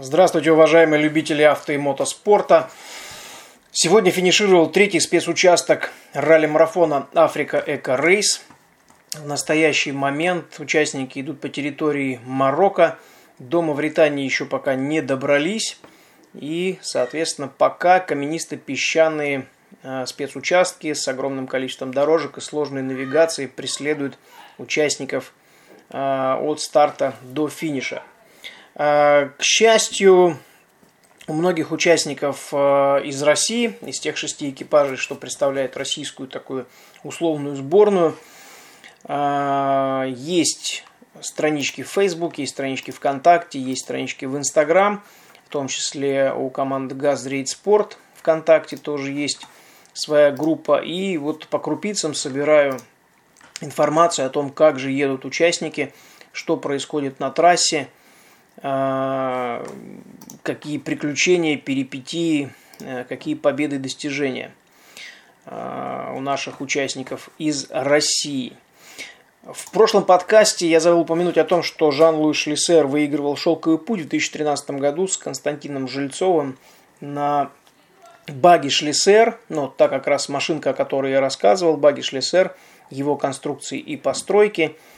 Здравствуйте, уважаемые любители авто и мотоспорта. Сегодня финишировал третий спецучасток ралли-марафона Африка Эко Рейс. В настоящий момент участники идут по территории Марокко. До Мавритании еще пока не добрались. И, соответственно, пока каменисто-песчаные э, спецучастки с огромным количеством дорожек и сложной навигацией преследуют участников э, от старта до финиша. Э, к счастью, у многих участников э, из России, из тех шести экипажей, что представляет российскую такую условную сборную, э, есть странички в Facebook, есть странички ВКонтакте, есть странички в Инстаграм, в том числе у команды Газрейд Спорт ВКонтакте тоже есть своя группа. И вот по крупицам собираю информацию о том, как же едут участники, что происходит на трассе – какие приключения, перипетии, э, какие победы достижения а, у наших участников из России. В прошлом подкасте я забыл упомянуть о том, что Жан-Луи Шлиссер выигрывал «Шелковый путь» в 2013 году с Константином Жильцовым на баги Шлиссер, ну, так как раз машинка, о которой я рассказывал, баги Шлиссер, его конструкции и постройки – а,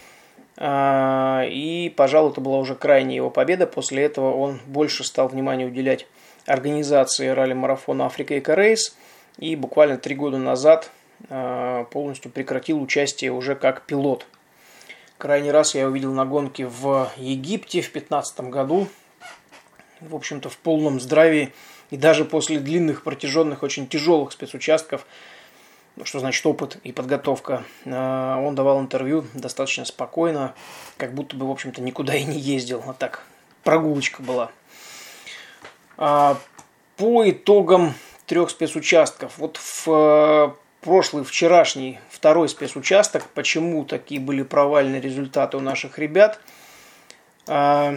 и, пожалуй, это была уже крайняя его победа. После этого он больше стал внимания уделять организации ралли-марафона Африка и Рейс. И буквально три года назад а, полностью прекратил участие уже как пилот. Крайний раз я увидел на гонке в Египте в 2015 году. В общем-то, в полном здравии. И даже после длинных, протяженных, очень тяжелых спецучастков – что значит опыт и подготовка. А, он давал интервью достаточно спокойно, как будто бы, в общем-то, никуда и не ездил. А так, прогулочка была. А, по итогам трех спецучастков. Вот в э, прошлый, вчерашний, второй спецучасток, почему такие были провальные результаты у наших ребят. А,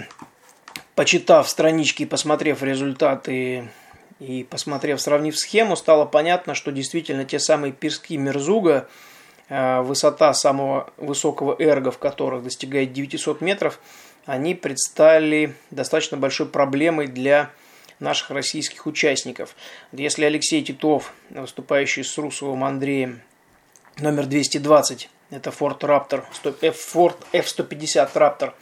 почитав странички и посмотрев результаты и посмотрев, сравнив схему, стало понятно, что действительно те самые пирски Мерзуга, э, высота самого высокого эрга, в которых достигает 900 метров, они предстали достаточно большой проблемой для наших российских участников. Если Алексей Титов, выступающий с Русовым Андреем, номер 220, это Ford Raptor, Ford F-150 Raptor,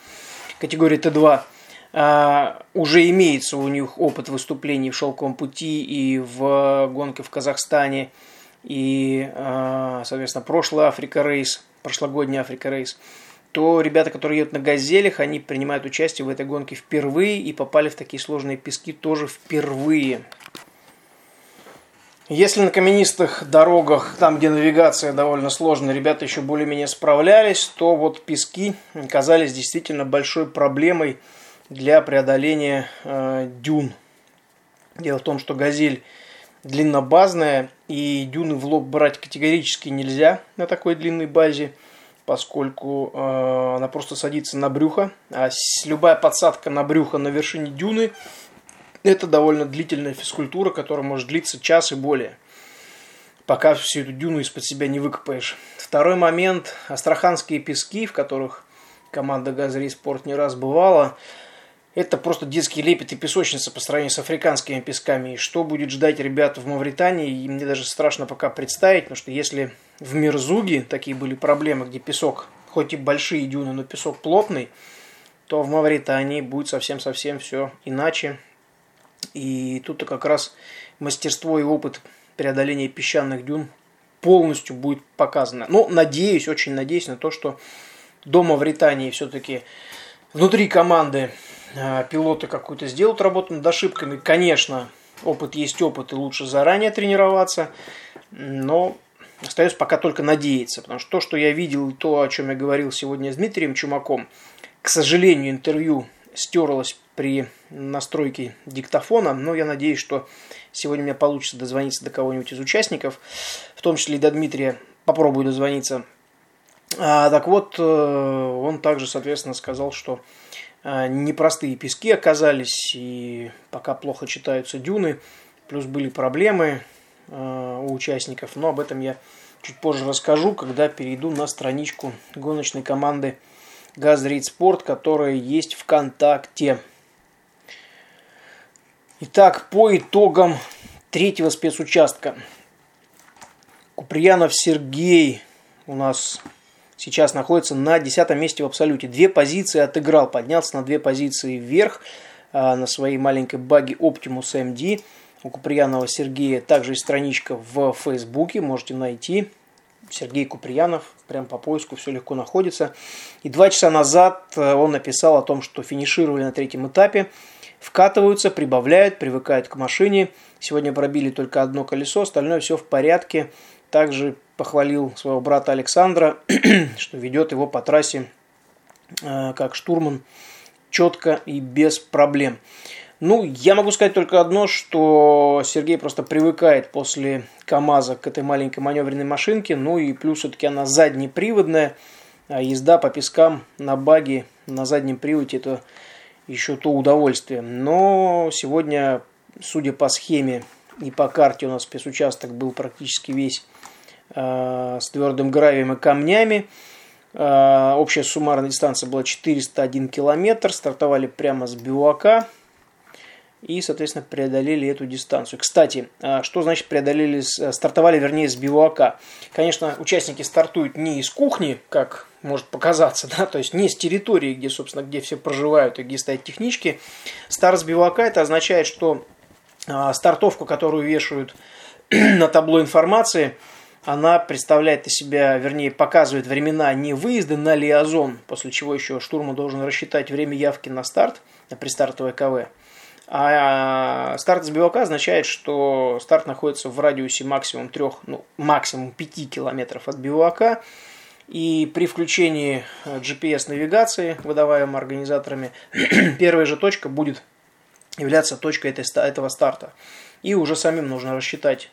категории Т2, а, уже имеется у них опыт выступлений в «Шелковом пути» и в гонке в Казахстане, и, а, соответственно, прошлый Африка Рейс, прошлогодний Африка Рейс, то ребята, которые едут на «Газелях», они принимают участие в этой гонке впервые и попали в такие сложные пески тоже впервые. Если на каменистых дорогах, там, где навигация довольно сложная, ребята еще более-менее справлялись, то вот пески казались действительно большой проблемой – для преодоления э, дюн. Дело в том, что газель длиннобазная, и дюны в лоб брать категорически нельзя на такой длинной базе, поскольку э, она просто садится на брюхо, а любая подсадка на брюхо на вершине дюны – это довольно длительная физкультура, которая может длиться час и более, пока всю эту дюну из-под себя не выкопаешь. Второй момент – астраханские пески, в которых команда «Газри Спорт» не раз бывала – это просто детский лепет и песочница по сравнению с африканскими песками. И что будет ждать ребят в Мавритании, и мне даже страшно пока представить, потому что если в Мирзуге такие были проблемы, где песок, хоть и большие дюны, но песок плотный, то в Мавритании будет совсем-совсем все иначе. И тут-то как раз мастерство и опыт преодоления песчаных дюн полностью будет показано. Но надеюсь, очень надеюсь на то, что до Мавритании все-таки внутри команды пилоты какую-то сделают работу над ошибками. Конечно, опыт есть опыт, и лучше заранее тренироваться, но остается пока только надеяться, потому что то, что я видел, и то, о чем я говорил сегодня с Дмитрием Чумаком, к сожалению, интервью стерлось при настройке диктофона, но я надеюсь, что сегодня у меня получится дозвониться до кого-нибудь из участников, в том числе и до Дмитрия, попробую дозвониться. А, так вот, э, он также, соответственно, сказал, что непростые пески оказались, и пока плохо читаются дюны, плюс были проблемы а, у участников, но об этом я чуть позже расскажу, когда перейду на страничку гоночной команды Газрид Спорт, которая есть ВКонтакте. Итак, по итогам третьего спецучастка. Куприянов Сергей у нас сейчас находится на десятом месте в абсолюте. Две позиции отыграл, поднялся на две позиции вверх а, на своей маленькой баге Optimus MD. У Куприянова Сергея также есть страничка в Фейсбуке, можете найти. Сергей Куприянов, прям по поиску все легко находится. И два часа назад э, он написал о том, что финишировали на третьем этапе, вкатываются, прибавляют, привыкают к машине. Сегодня пробили только одно колесо, остальное все в порядке. Также похвалил своего брата Александра, что ведет его по трассе э, как штурман четко и без проблем. Ну, я могу сказать только одно, что Сергей просто привыкает после КАМАЗа к этой маленькой маневренной машинке. Ну и плюс все-таки она заднеприводная. А езда по пескам на баге на заднем приводе это еще то удовольствие. Но сегодня, судя по схеме и по карте, у нас спецучасток был практически весь с твердым гравием и камнями. Э, общая суммарная дистанция была 401 километр. Стартовали прямо с Бивака и, соответственно, преодолели эту дистанцию. Кстати, а, что значит преодолели, э, стартовали, вернее, с бивуака? Конечно, участники стартуют не из кухни, как может показаться, да, то есть не с территории, где, собственно, где все проживают и где стоят технички. Старт с бивуака это означает, что стартовку, которую вешают на табло информации, она представляет из себя, вернее, показывает времена не выезда на лиазон, после чего еще штурман должен рассчитать время явки на старт, на пристартовое КВ, а старт с белка означает, что старт находится в радиусе максимум 3, ну, максимум 5 километров от бивака. И при включении GPS-навигации, выдаваемой организаторами, первая же точка будет являться точкой этого старта. И уже самим нужно рассчитать,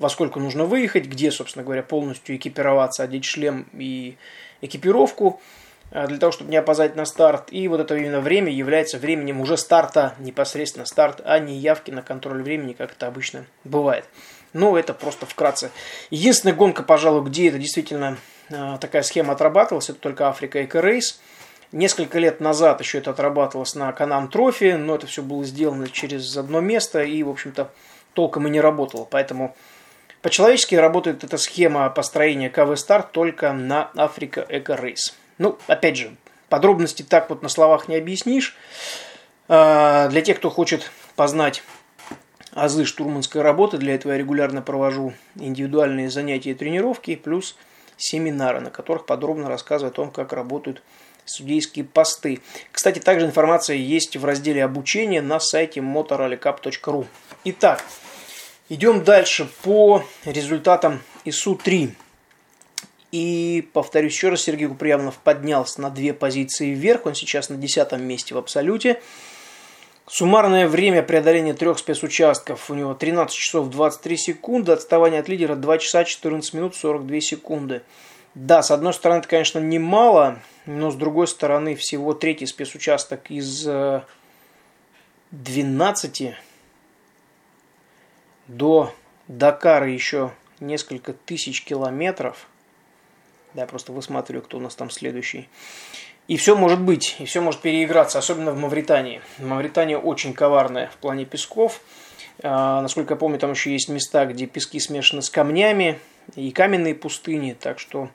во сколько нужно выехать, где, собственно говоря, полностью экипироваться, одеть шлем и экипировку – Э, для того, чтобы не опоздать на старт. И вот это именно время является временем уже старта, непосредственно старт, а не явки на контроль времени, как это обычно бывает. Ну, это просто вкратце. Единственная гонка, пожалуй, где это действительно э, такая схема отрабатывалась, это только Африка Эко Рейс. Несколько лет назад еще это отрабатывалось на Can-Am Trophy, но это все было сделано через одно место и, в общем-то, толком и не работало. Поэтому по-человечески работает эта схема построения КВ Старт только на Africa Eco Race. Ну, опять же, подробности так вот на словах не объяснишь. А, для тех, кто хочет познать азы штурманской работы, для этого я регулярно провожу индивидуальные занятия и тренировки, плюс семинары, на которых подробно рассказываю о том, как работают судейские посты. Кстати, также информация есть в разделе обучения на сайте motorrallycup.ru. Итак, идем дальше по результатам ИСУ-3. И, повторюсь еще раз, Сергей Куприянов поднялся на две позиции вверх. Он сейчас на десятом месте в абсолюте. Суммарное время преодоления трех спецучастков у него 13 часов 23 секунды. Отставание от лидера 2 часа 14 минут 42 секунды. Да, с одной стороны, это, конечно, немало, но с другой стороны, всего третий спецучасток из 12 э, до Дакара еще несколько тысяч километров – да, просто высматриваю, кто у нас там следующий. И все может быть, и все может переиграться, особенно в Мавритании. Мавритания очень коварная в плане песков. А, насколько я помню, там еще есть места, где пески смешаны с камнями и каменные пустыни, так что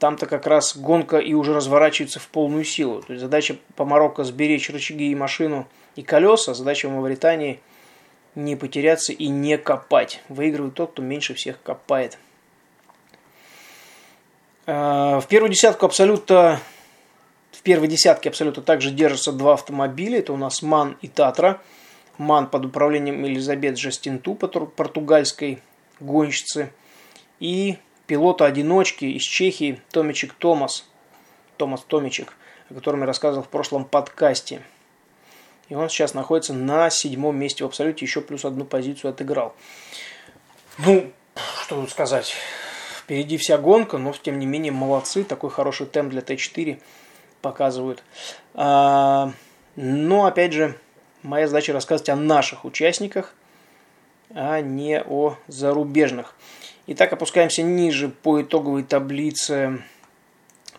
там-то как раз гонка и уже разворачивается в полную силу. То есть задача по Марокко сберечь рычаги и машину и колеса, задача в Мавритании не потеряться и не копать. Выигрывает тот, кто меньше всех копает. Э, в первую десятку абсолютно в первой десятке абсолютно также держатся два автомобиля. Это у нас МАН и Татра. МАН под управлением Элизабет Жестинту, португальской гонщицы. И пилота-одиночки из Чехии Томичек Томас. Томас Томичек, о котором я рассказывал в прошлом подкасте. И он сейчас находится на седьмом месте в абсолюте, еще плюс одну позицию отыграл. Ну, что тут сказать. Впереди вся гонка, но тем не менее молодцы. Такой хороший темп для Т4 показывают. А, но опять же, моя задача рассказывать о наших участниках, а не о зарубежных. Итак, опускаемся ниже по итоговой таблице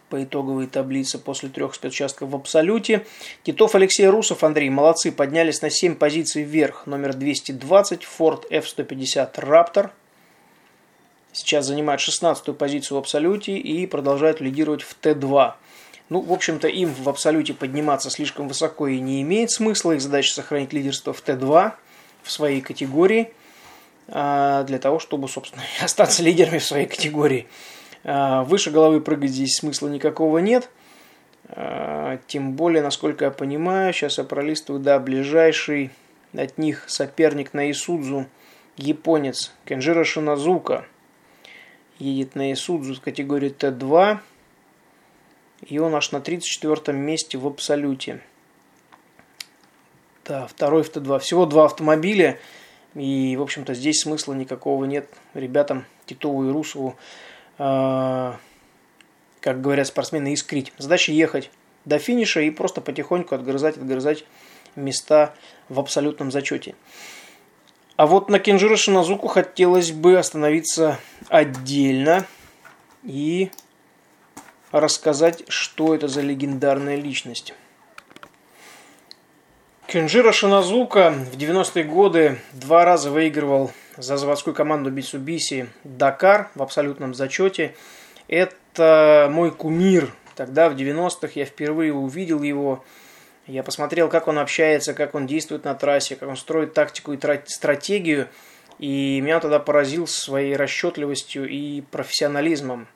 по итоговой таблице после трех спецучастков в абсолюте. Титов, Алексей Русов, Андрей, молодцы, поднялись на 7 позиций вверх. Номер 220, Ford F-150 Raptor. Сейчас занимает 16 позицию в абсолюте и продолжает лидировать в Т2. Ну, в общем-то, им в абсолюте подниматься слишком высоко и не имеет смысла. Их задача сохранить лидерство в Т2 в своей категории а, для того, чтобы, собственно, остаться лидерами в своей категории. А, выше головы прыгать здесь смысла никакого нет. А, тем более, насколько я понимаю, сейчас я пролистываю, да, ближайший от них соперник на Исудзу, японец Кенжира Шиназука. Едет на Исудзу в категории Т2. И он аж на 34 месте в абсолюте. Да, второй в Т2. Всего два автомобиля. И, в общем-то, здесь смысла никакого нет ребятам Титову и Русову как говорят спортсмены, искрить. Задача ехать до финиша и просто потихоньку отгрызать, отгрызать места в абсолютном зачете. А вот на Кенжиро Шиназуку хотелось бы остановиться отдельно и рассказать, что это за легендарная личность. Кенжиро Шиназука в 90-е годы два раза выигрывал за заводскую команду Mitsubishi Дакар в абсолютном зачете. Это мой кумир. Тогда, в 90-х, я впервые увидел его. Я посмотрел, как он общается, как он действует на трассе, как он строит тактику и стратегию. И меня тогда поразил своей расчетливостью и профессионализмом.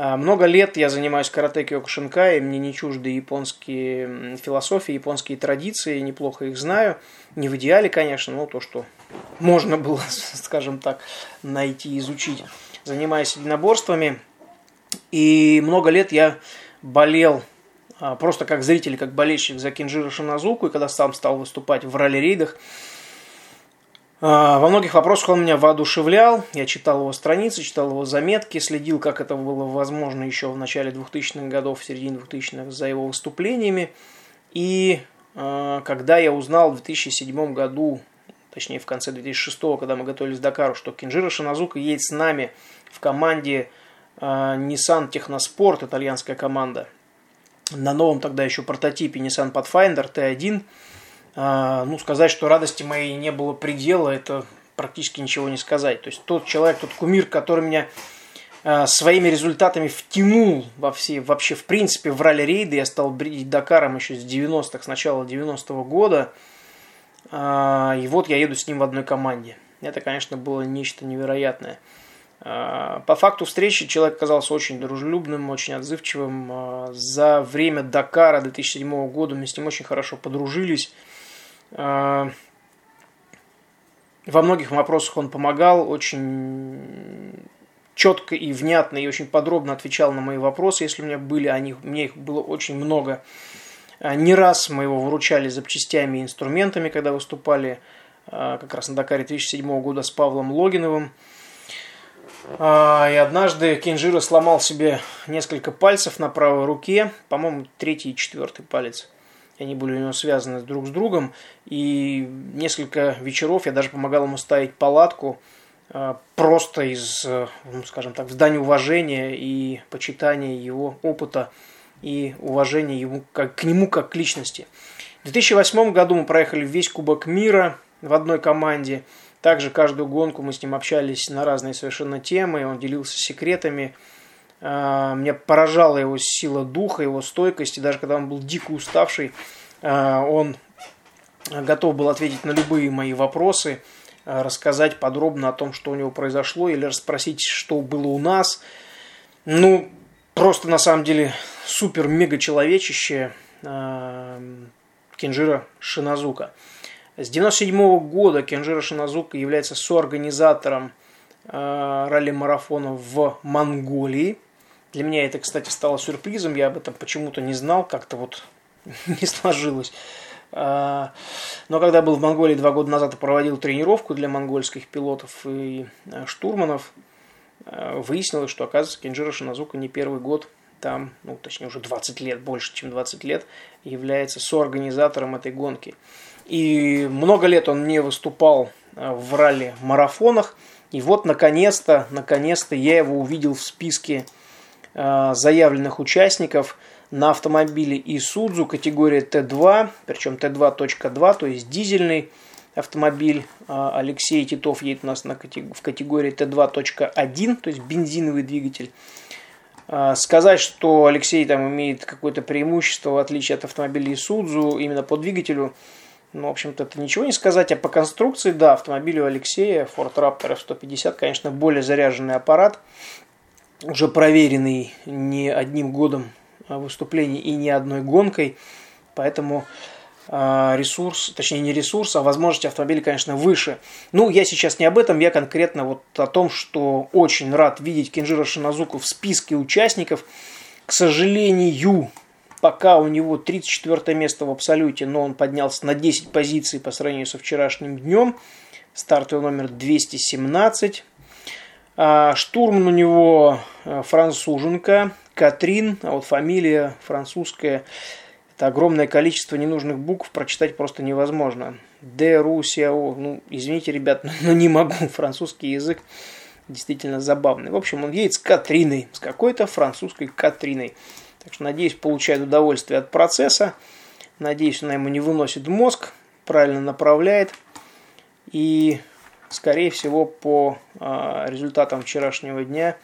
А, много лет я занимаюсь карате киокушинкай, мне не чужды японские философии, японские традиции, неплохо их знаю. Не в идеале, конечно, но то, что можно было, скажем так, найти изучить. Занимаюсь единоборствами, и много лет я болел а, просто как зритель, как болельщик за Кинжира Шиназуку, и когда сам стал выступать в ралли-рейдах, во многих вопросах он меня воодушевлял. Я читал его страницы, читал его заметки, следил, как это было возможно еще в начале 2000-х годов, в середине 2000-х за его выступлениями. И а, когда я узнал в 2007 году, точнее в конце 2006, когда мы готовились к Дакару, что Кинжира Шиназука едет с нами в команде а, Nissan Техноспорт, итальянская команда, на новом тогда еще прототипе Nissan Pathfinder T1, а, ну, сказать, что радости моей не было предела, это практически ничего не сказать. То есть тот человек, тот кумир, который меня а, своими результатами втянул во все, вообще в принципе в ралли-рейды, я стал бредить Дакаром еще с 90-х, с начала 90-го года, а, и вот я еду с ним в одной команде. Это, конечно, было нечто невероятное. По факту встречи человек оказался очень дружелюбным, очень отзывчивым. За время Дакара 2007 года мы с ним очень хорошо подружились. А, во многих вопросах он помогал, очень четко и внятно и очень подробно отвечал на мои вопросы, если у меня были они, мне их было очень много. А, не раз мы его выручали запчастями и инструментами, когда выступали а, как раз на Дакаре 2007 года с Павлом Логиновым. И однажды Кинжира сломал себе несколько пальцев на правой руке, по-моему, третий и четвертый палец – они были у него связаны друг с другом. И несколько вечеров я даже помогал ему ставить палатку э, просто из, э, ну, скажем так, здания уважения и почитания его опыта и уважения ему, как, к нему как к личности. В 2008 году мы проехали весь Кубок мира в одной команде. Также каждую гонку мы с ним общались на разные совершенно темы. Он делился секретами, а, меня поражала его сила духа, его стойкость. И даже когда он был дико уставший, а, он готов был ответить на любые мои вопросы, а, рассказать подробно о том, что у него произошло, или расспросить, что было у нас. Ну, просто на самом деле супер-мега человечище Кенжира Шиназука. С 1997 года Кенжира Шиназука является соорганизатором ралли-марафона в Монголии. Для меня это, кстати, стало сюрпризом. Я об этом почему-то не знал, как-то вот не сложилось. А, но когда был в Монголии два года назад и проводил тренировку для монгольских пилотов и а, штурманов, а, выяснилось, что, оказывается, Кенджира Шиназука не первый год там, ну, точнее, уже 20 лет, больше, чем 20 лет, является соорганизатором этой гонки. И много лет он не выступал в ралли-марафонах. И вот, наконец-то, наконец-то я его увидел в списке заявленных участников на автомобиле Isuzu категории Т2, причем Т2.2, то есть дизельный автомобиль. Э, Алексей Титов едет у нас на, в категории Т2.1, то есть бензиновый двигатель. Э, сказать, что Алексей там имеет какое-то преимущество, в отличие от автомобиля Isuzu, именно по двигателю – ну, в общем-то, это ничего не сказать. А по конструкции, да, автомобилю Алексея, Ford Raptor F-150, конечно, более заряженный аппарат, уже проверенный не одним годом выступлений и не одной гонкой. Поэтому а, ресурс, точнее не ресурс, а возможности автомобиля, конечно, выше. Ну, я сейчас не об этом, я конкретно вот о том, что очень рад видеть Кенжира Шиназуку в списке участников. К сожалению, Пока у него 34 место в абсолюте, но он поднялся на 10 позиций по сравнению со вчерашним днем. Стартовый номер 217. А, штурман у него э, француженка, Катрин, а вот фамилия французская. Это огромное количество ненужных букв, прочитать просто невозможно. Де, Русия, ну, извините, ребят, но не могу. Французский язык действительно забавный. В общем, он едет с Катриной, с какой-то французской Катриной. Так что, надеюсь, получает удовольствие от процесса. Надеюсь, она ему не выносит мозг, правильно направляет. И, скорее всего, по э, результатам вчерашнего дня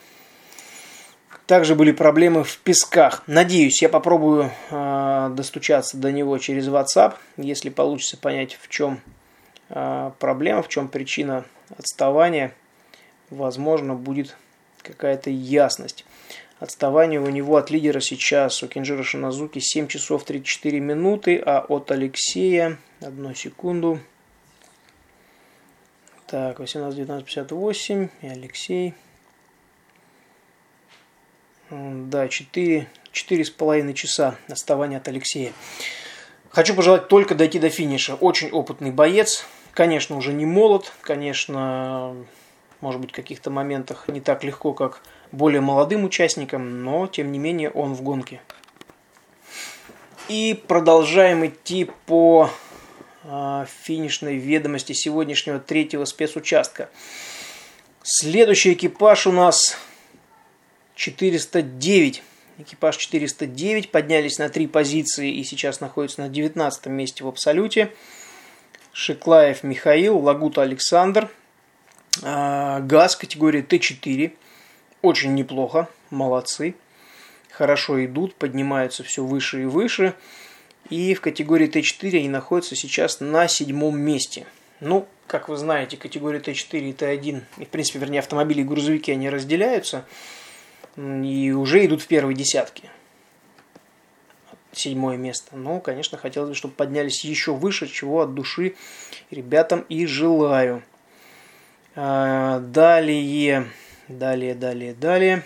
также были проблемы в песках. Надеюсь, я попробую э, достучаться до него через WhatsApp, если получится понять, в чем э, проблема, в чем причина отставания. Возможно, будет какая-то ясность. Отставание у него от лидера сейчас, у Кенджира Шиназуки 7 часов 34 минуты, а от Алексея, одну секунду, так, 18-19-58, и Алексей, да, 4, 4,5 часа отставания от Алексея. Хочу пожелать только дойти до финиша. Очень опытный боец, конечно, уже не молод, конечно, может быть, в каких-то моментах не так легко, как более молодым участникам, но тем не менее он в гонке. И продолжаем идти по финишной ведомости сегодняшнего третьего спецучастка. Следующий экипаж у нас 409. Экипаж 409 поднялись на три позиции и сейчас находятся на 19 месте в абсолюте. Шиклаев Михаил, Лагута Александр, а, ГАЗ категории Т4 очень неплохо, молодцы. Хорошо идут, поднимаются все выше и выше. И в категории Т4 они находятся сейчас на седьмом месте. Ну, как вы знаете, категория Т4 и Т1, и в принципе, вернее, автомобили и грузовики, они разделяются. И уже идут в первой десятке. Седьмое место. Но, конечно, хотелось бы, чтобы поднялись еще выше, чего от души ребятам и желаю. А, далее Далее, далее, далее.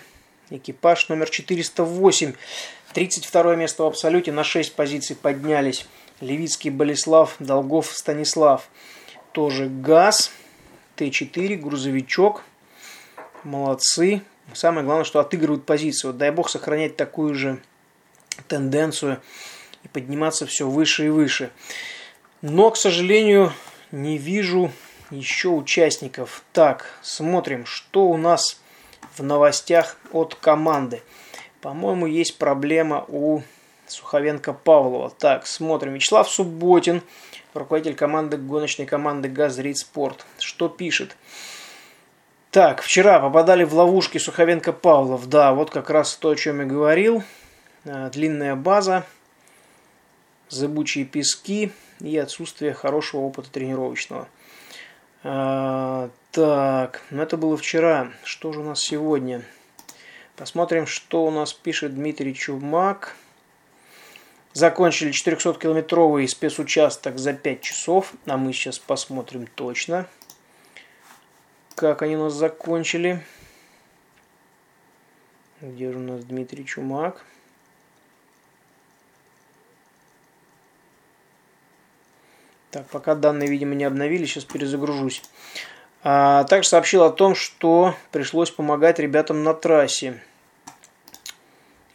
Экипаж номер 408. 32 место в абсолюте. На 6 позиций поднялись. Левицкий Болеслав, Долгов Станислав. Тоже ГАЗ. Т4, грузовичок. Молодцы. Самое главное, что отыгрывают позицию. дай бог сохранять такую же тенденцию и подниматься все выше и выше. Но, к сожалению, не вижу еще участников. Так, смотрим, что у нас в новостях от команды. По-моему, есть проблема у Суховенко Павлова. Так, смотрим. Вячеслав Субботин, руководитель команды гоночной команды «Газрит Спорт». Что пишет? Так, вчера попадали в ловушки Суховенко Павлов. Да, вот как раз то, о чем я говорил. А, длинная база, зыбучие пески и отсутствие хорошего опыта тренировочного. А, так, ну это было вчера. Что же у нас сегодня? Посмотрим, что у нас пишет Дмитрий Чумак. Закончили 400-километровый спецучасток за 5 часов. А мы сейчас посмотрим точно, как они у нас закончили. Где же у нас Дмитрий Чумак? Так, пока данные, видимо, не обновили, сейчас перезагружусь. А, также сообщил о том, что пришлось помогать ребятам на трассе.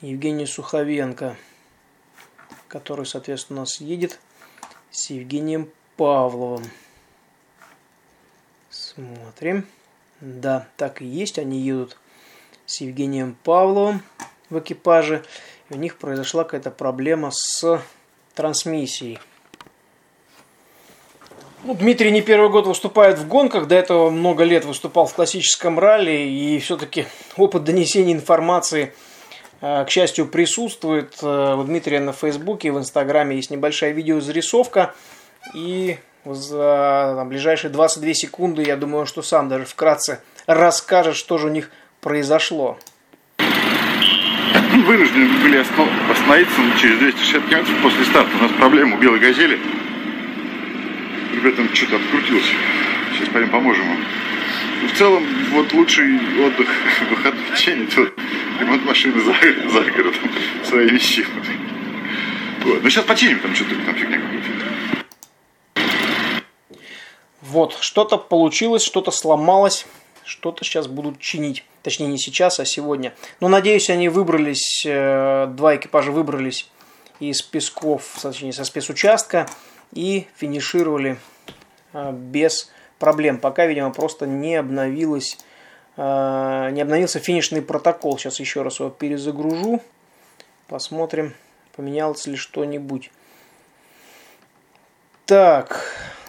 Евгений Суховенко, который, соответственно, у нас едет с Евгением Павловым. Смотрим. Да, так и есть, они едут с Евгением Павловым. в экипаже. И у них произошла какая-то проблема с трансмиссией. Ну, Дмитрий не первый год выступает в гонках, до этого много лет выступал в классическом ралли, и все-таки опыт донесения информации, к счастью, присутствует. Э, у Дмитрия на Фейсбуке и в Инстаграме есть небольшая видеозарисовка, и за там, ближайшие 22 секунды, я думаю, что сам даже вкратце расскажет, что же у них произошло. Вынуждены были остановиться через 260 км после старта. У нас проблема у белой газели ребятам что-то открутился. Сейчас пойдем поможем им. В целом, вот лучший отдых выходной это вот ремонт машины за, за городом своими силами. Вот. Ну сейчас починим, там что-то там фигня какая-то. Вот, что-то получилось, что-то сломалось, что-то сейчас будут чинить. Точнее, не сейчас, а сегодня. Но надеюсь, они выбрались, э, два экипажа выбрались из Песков, точнее, со спецучастка и финишировали а, без проблем. Пока, видимо, просто не обновилось, а, не обновился финишный протокол. Сейчас еще раз его перезагружу. Посмотрим, поменялось ли что-нибудь. Так,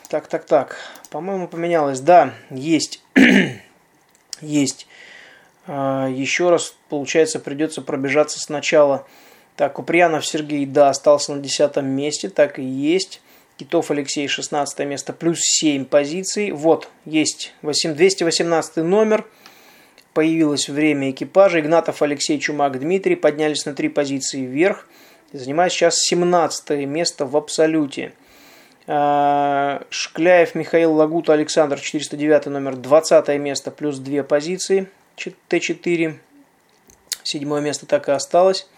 так, так, так. По-моему, поменялось. Да, есть. есть. А, еще раз, получается, придется пробежаться сначала. Так, Куприянов Сергей, да, остался на десятом месте, так и есть. Китов Алексей 16 место, плюс 7 позиций. Вот, есть 218 номер. Появилось время экипажа. Игнатов Алексей, Чумак Дмитрий поднялись на 3 позиции вверх. Занимает сейчас 17 место в абсолюте. А, Шкляев Михаил Лагута Александр 409 номер 20 место плюс 2 позиции Т4 седьмое место так и осталось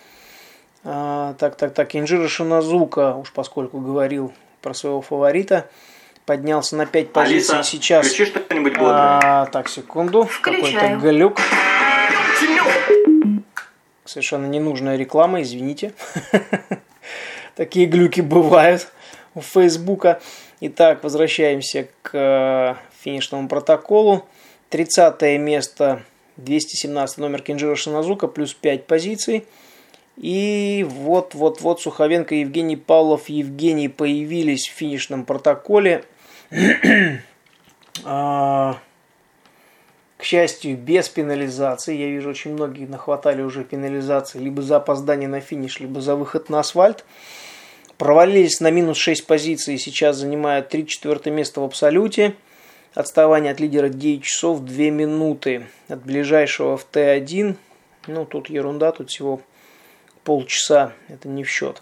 а, так так так Инжира Шиназука уж поскольку говорил про своего фаворита. Поднялся на 5 позиций Алиса, сейчас. Включи что-нибудь бодрое. А, так, секунду. Какой-то глюк. Совершенно ненужная реклама, извините. Такие глюки бывают у Фейсбука. Итак, возвращаемся к э, финишному протоколу. 30 место, 217 номер Кинжира Шиназука, плюс 5 позиций. И вот-вот-вот Суховенко, Евгений Павлов, Евгений появились в финишном протоколе. А, к счастью, без пенализации. Я вижу, очень многие нахватали уже пенализации либо за опоздание на финиш, либо за выход на асфальт. Провалились на минус 6 позиций, сейчас занимают 3-4 место в абсолюте. Отставание от лидера 9 часов 2 минуты. От ближайшего в Т1, ну тут ерунда, тут всего полчаса, это не в счет.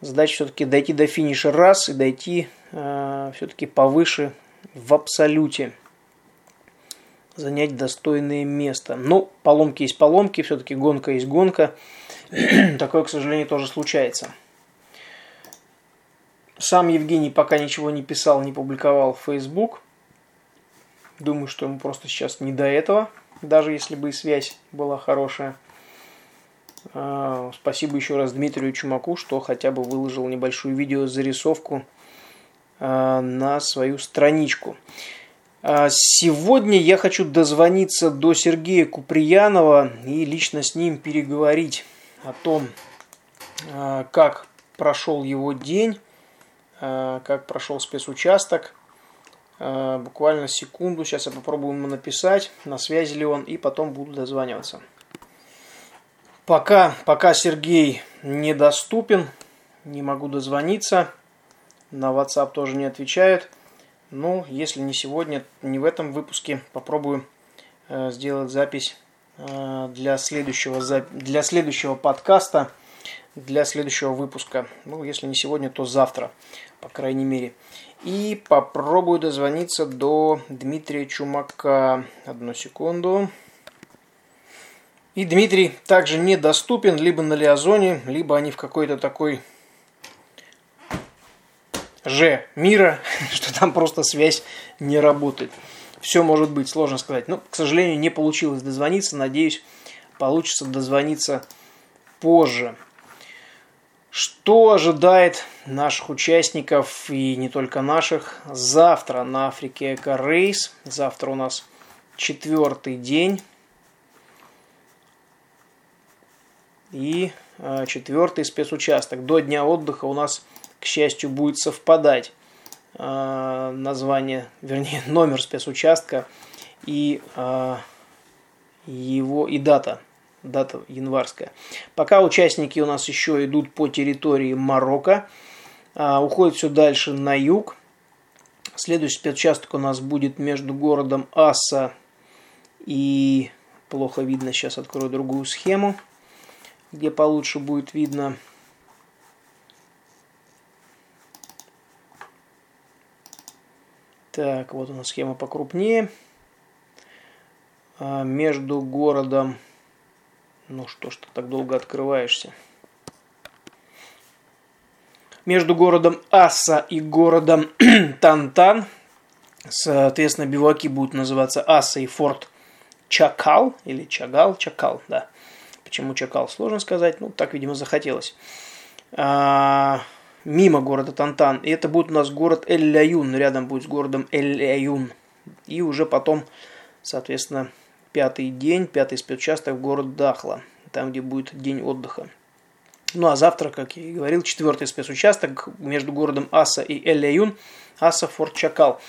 Задача все-таки дойти до финиша раз и дойти э, все-таки повыше в абсолюте. Занять достойное место. Ну, поломки есть поломки, все-таки гонка есть гонка. Такое, к сожалению, тоже случается. Сам Евгений пока ничего не писал, не публиковал в Facebook. Думаю, что ему просто сейчас не до этого, даже если бы и связь была хорошая. А, спасибо еще раз Дмитрию Чумаку, что хотя бы выложил небольшую видеозарисовку а, на свою страничку. А, сегодня я хочу дозвониться до Сергея Куприянова и лично с ним переговорить о том, как прошел его день, как прошел спецучасток. Буквально секунду, сейчас я попробую ему написать, на связи ли он, и потом буду дозваниваться. Пока, пока Сергей недоступен, не могу дозвониться, на WhatsApp тоже не отвечает. Ну, если не сегодня, не в этом выпуске, попробую э, сделать запись э, для, следующего, для следующего подкаста, для следующего выпуска. Ну, если не сегодня, то завтра, по крайней мере. И попробую дозвониться до Дмитрия Чумака. Одну секунду. И Дмитрий также недоступен либо на Лиазоне, либо они в какой-то такой же мира, что там просто связь не работает. Все может быть, сложно сказать. Но, к сожалению, не получилось дозвониться. Надеюсь, получится дозвониться позже. Что ожидает наших участников и не только наших завтра на Африке Эко Рейс? Завтра у нас четвертый день и э, четвертый спецучасток. До дня отдыха у нас, к счастью, будет совпадать э, название, вернее, номер спецучастка и э, его и дата, дата январская. Пока участники у нас еще идут по территории Марокко, уходит все дальше на юг. Следующий спецучасток у нас будет между городом Асса и плохо видно, сейчас открою другую схему, где получше будет видно. Так, вот у нас схема покрупнее. А, между городом... Ну что ж ты так долго открываешься? Между городом Асса и городом Тантан, соответственно, биваки будут называться Асса и Форт Чакал, или Чагал, Чакал, да. Почему Чакал, сложно сказать, ну, так, видимо, захотелось. А, мимо города Тантан. И это будет у нас город Эль-Ляюн, рядом будет с городом Эль-Ляюн. И уже потом, соответственно, пятый день, пятый спецучасток город Дахла, там, где будет день отдыха. Ну а завтра, как я и говорил, четвертый спецучасток между городом Аса и Эль-Ляюн, Аса Форт Чакал.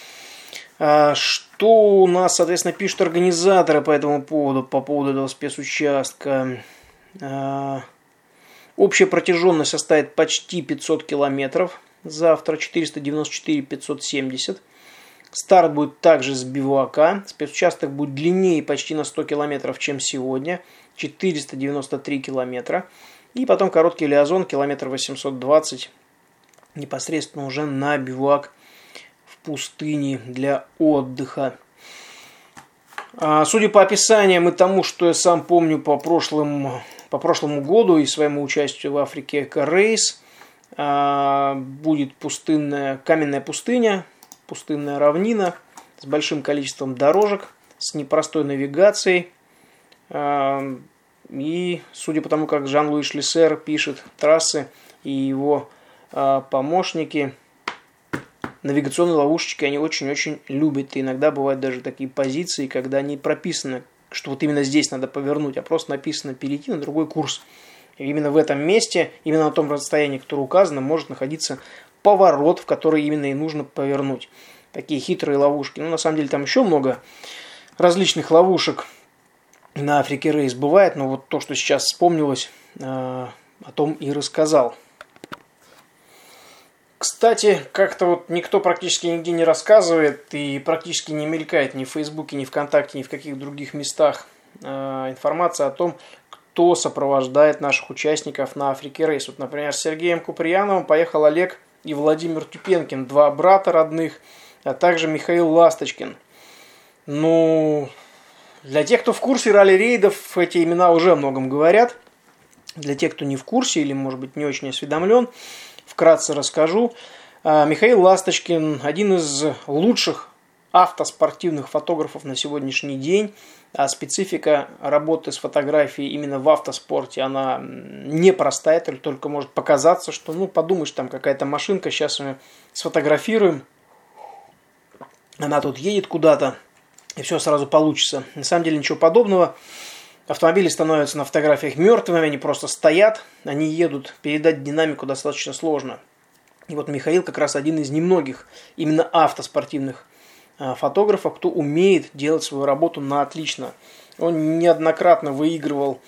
А, что у нас, соответственно, пишут организаторы по этому поводу, по поводу этого спецучастка? Общая протяженность составит почти 500 километров. Завтра 494 570. Старт будет также с бивуака. Спецучасток будет длиннее почти на 100 километров, чем сегодня. 493 километра. И потом короткий лиазон, километр 820, непосредственно уже на бивуак пустыни для отдыха. А, судя по описаниям и тому, что я сам помню по, прошлым, по прошлому году и своему участию в Африке Рейс, а, будет пустынная, каменная пустыня, пустынная равнина с большим количеством дорожек, с непростой навигацией. А, и, судя по тому, как Жан-Луи Шлиссер пишет трассы и его помощники – навигационные ловушечки они очень-очень любят. И иногда бывают даже такие позиции, когда не прописано, что вот именно здесь надо повернуть, а просто написано перейти на другой курс. И именно в этом месте, именно на том расстоянии, которое указано, может находиться поворот, в который именно и нужно повернуть. Такие хитрые ловушки. Ну, на самом деле, там еще много различных ловушек на Африке Рейс бывает, но вот то, что сейчас вспомнилось, э, о том и рассказал. Кстати, как-то вот никто практически нигде не рассказывает и практически не мелькает ни в Фейсбуке, ни ВКонтакте, ни в каких других местах э, информация о том, кто сопровождает наших участников на Африке Рейс. Вот, например, с Сергеем Куприяновым поехал Олег и Владимир Тюпенкин, два брата родных, а также Михаил Ласточкин. Ну, для тех, кто в курсе ралли-рейдов, эти имена уже о многом говорят. Для тех, кто не в курсе или, может быть, не очень осведомлен, вкратце расскажу. А, Михаил Ласточкин – один из лучших автоспортивных фотографов на сегодняшний день. А специфика работы с фотографией именно в автоспорте, она непростая, только может показаться, что, ну, подумаешь, там какая-то машинка, сейчас мы сфотографируем, она тут едет куда-то, и все сразу получится. На самом деле ничего подобного. Автомобили становятся на фотографиях мертвыми, они просто стоят, они едут, передать динамику достаточно сложно. И вот Михаил как раз один из немногих именно автоспортивных а, фотографов, кто умеет делать свою работу на отлично. Он неоднократно выигрывал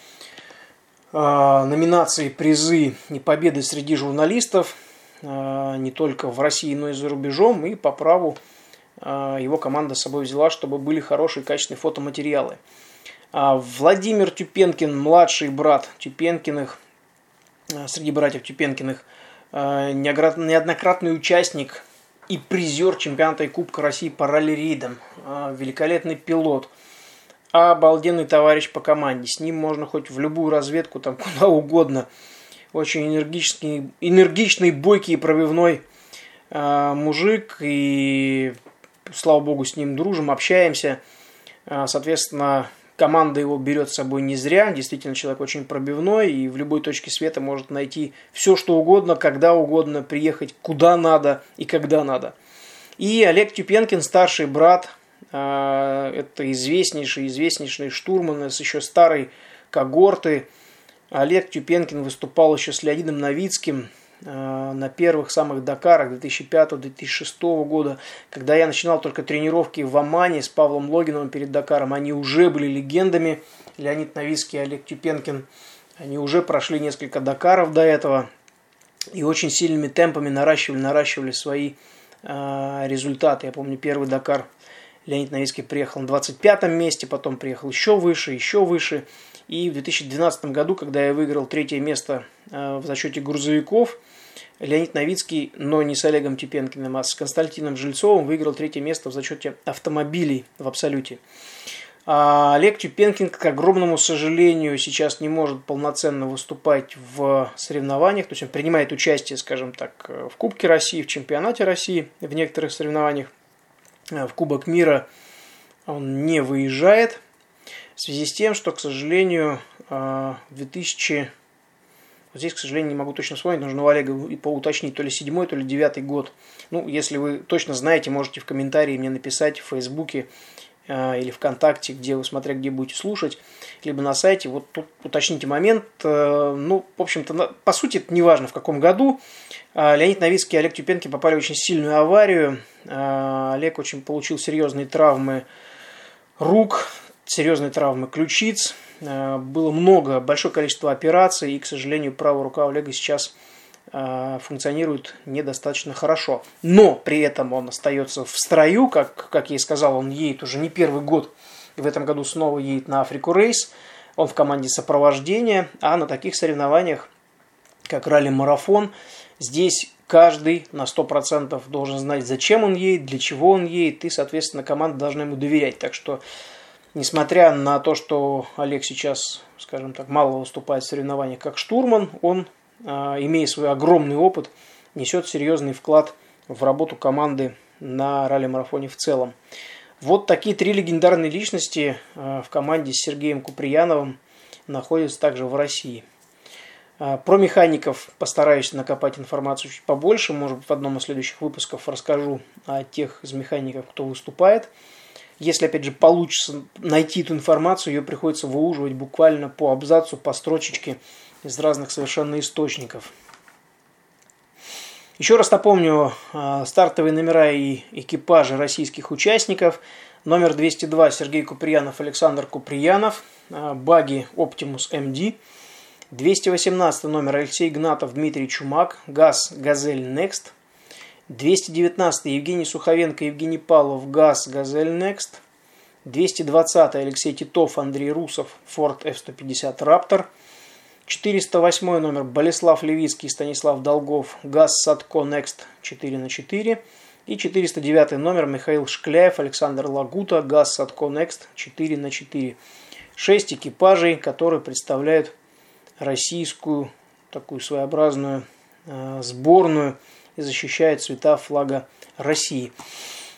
э, номинации, призы и победы среди журналистов, э, не только в России, но и за рубежом. И по праву э, его команда с собой взяла, чтобы были хорошие качественные фотоматериалы. А Владимир Тюпенкин, младший брат Тюпенкиных, а, среди братьев Тюпенкиных, а, неоднократный участник и призер чемпионата и Кубка России по ралли-рейдам, великолепный пилот, обалденный товарищ по команде. С ним можно хоть в любую разведку, там куда угодно. Очень энергичный, энергичный бойкий и пробивной мужик. И, слава богу, с ним дружим, общаемся. Соответственно, Команда его берет с собой не зря, действительно человек очень пробивной и в любой точке света может найти все, что угодно, когда угодно, приехать куда надо и когда надо. И Олег Тюпенкин, старший брат, а, это известнейший, известнейший штурман с еще старой когорты, Олег Тюпенкин выступал еще с Леонидом Новицким на первых самых Дакарах 2005-2006 года, когда я начинал только тренировки в Омане с Павлом Логиновым перед Дакаром, они уже были легендами, Леонид Новицкий и Олег Тюпенкин, они уже прошли несколько Дакаров до этого и очень сильными темпами наращивали, наращивали свои э, результаты. Я помню, первый Дакар Леонид Новицкий приехал на 25 месте, потом приехал еще выше, еще выше. И в 2012 году, когда я выиграл третье место э, в зачете грузовиков – Леонид Новицкий, но не с Олегом Типенкиным, а с Константином Жильцовым выиграл третье место в зачете автомобилей в абсолюте. А Олег Тюпенкин, к огромному сожалению, сейчас не может полноценно выступать в соревнованиях. То есть он принимает участие, скажем так, в Кубке России, в Чемпионате России, в некоторых соревнованиях. В Кубок мира он не выезжает. В связи с тем, что, к сожалению, в 2000 вот здесь, к сожалению, не могу точно вспомнить, нужно у Олега и поуточнить, то ли седьмой, то ли девятый год. Ну, если вы точно знаете, можете в комментарии мне написать в Фейсбуке э, или ВКонтакте, где вы, смотря где будете слушать, либо на сайте. Вот тут уточните момент. Э, ну, в общем-то, по сути, это не важно, в каком году. Э, Леонид Новицкий и Олег Тюпенко попали в очень сильную аварию. Э, Олег очень получил серьезные травмы рук, серьезные травмы ключиц. Э, было много, большое количество операций, и, к сожалению, правая рука Олега сейчас э, функционирует недостаточно хорошо. Но при этом он остается в строю, как, как я и сказал, он едет уже не первый год, и в этом году снова едет на Африку Рейс. Он в команде сопровождения, а на таких соревнованиях, как ралли-марафон, здесь каждый на 100% должен знать, зачем он едет, для чего он едет, и, соответственно, команда должна ему доверять. Так что Несмотря на то, что Олег сейчас, скажем так, мало выступает в соревнованиях как штурман, он, а, имея свой огромный опыт, несет серьезный вклад в работу команды на ралли-марафоне в целом. Вот такие три легендарные личности а, в команде с Сергеем Куприяновым находятся также в России. А, про механиков постараюсь накопать информацию чуть побольше. Может быть, в одном из следующих выпусков расскажу о тех из механиков, кто выступает. Если, опять же, получится найти эту информацию, ее приходится выуживать буквально по абзацу, по строчечке из разных совершенно источников. Еще раз напомню а, стартовые номера и экипажи российских участников. Номер 202 Сергей Куприянов, Александр Куприянов, а, баги Optimus MD. 218 номер Алексей Игнатов, Дмитрий Чумак, ГАЗ Газель Next – 219 Евгений Суховенко, Евгений Павлов, ГАЗ, Газель Next. 220 Алексей Титов, Андрей Русов, Ford F-150 Raptor. 408 номер Болеслав Левицкий, Станислав Долгов, ГАЗ Садко Next 4 на 4. И 409 номер Михаил Шкляев, Александр Лагута, ГАЗ Садко Next 4 на 4. Шесть экипажей, которые представляют российскую такую своеобразную э, сборную и защищает цвета флага России.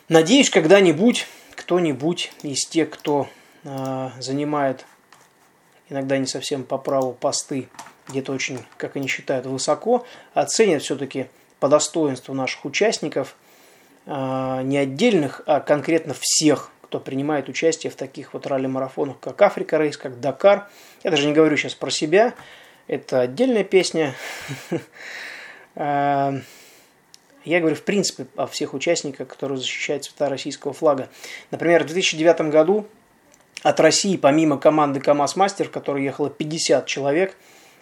Надеюсь, когда-нибудь кто-нибудь из тех, кто э, занимает иногда не совсем по праву посты, где-то очень, как они считают, высоко, оценят все-таки по достоинству наших участников, э, не отдельных, а конкретно всех, кто принимает участие в таких вот ралли-марафонах, как Африка Рейс, как Дакар. Я даже не говорю сейчас про себя, это отдельная песня. Я говорю, в принципе, о всех участниках, которые защищают цвета российского флага. Например, в 2009 году от России, помимо команды КАМАЗ Мастер, в которой ехало 50 человек,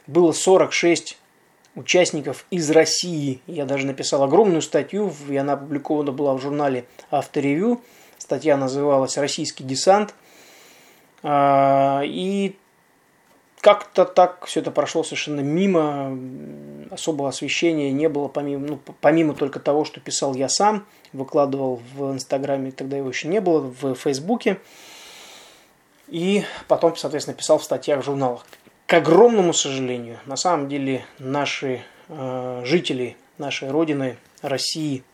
было 46 участников из России. Я даже написал огромную статью, и она опубликована была в журнале «Авторевью». Статья называлась «Российский десант». А, и как-то так все это прошло совершенно мимо, особого освещения не было, помимо, ну, помимо только того, что писал я сам, выкладывал в Инстаграме, тогда его еще не было, в Фейсбуке, и потом, соответственно, писал в статьях в журналах. К огромному сожалению, на самом деле наши э, жители нашей Родины, России,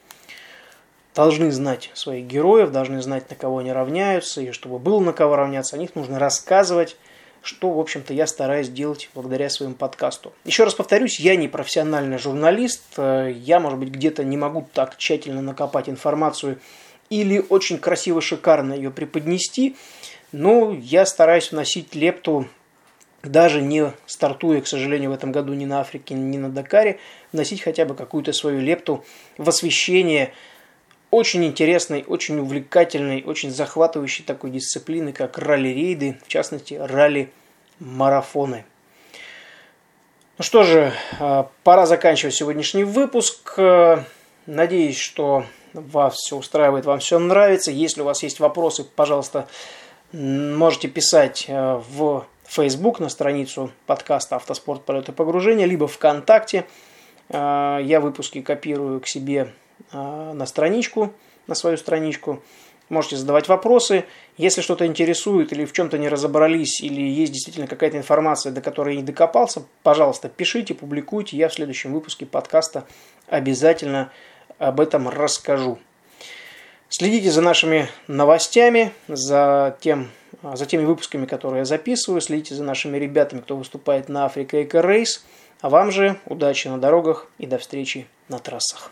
должны знать своих героев, должны знать, на кого они равняются, и чтобы было на кого равняться, о них нужно рассказывать, что, в общем-то, я стараюсь делать благодаря своему подкасту. Еще раз повторюсь, я не профессиональный журналист, э, я, может быть, где-то не могу так тщательно накопать информацию или очень красиво, шикарно ее преподнести, но я стараюсь вносить лепту даже не стартуя, к сожалению, в этом году ни на Африке, ни на Дакаре, вносить хотя бы какую-то свою лепту в освещение очень интересной, очень увлекательной, очень захватывающей такой дисциплины, как ралли-рейды, в частности, ралли-марафоны. Ну что же, а, пора заканчивать сегодняшний выпуск. Надеюсь, что вас все устраивает, вам все нравится. Если у вас есть вопросы, пожалуйста, можете писать э, в Facebook на страницу подкаста «Автоспорт. Полеты погружения», либо ВКонтакте. Я выпуски копирую к себе на страничку, на свою страничку. Можете задавать вопросы. Если что-то интересует или в чем-то не разобрались, или есть действительно какая-то информация, до которой я не докопался, пожалуйста, пишите, публикуйте. Я в следующем выпуске подкаста обязательно об этом расскажу. Следите за нашими новостями, за, тем, за теми выпусками, которые я записываю. Следите за нашими ребятами, кто выступает на Африка Эко Рейс. А вам же удачи на дорогах и до встречи на трассах.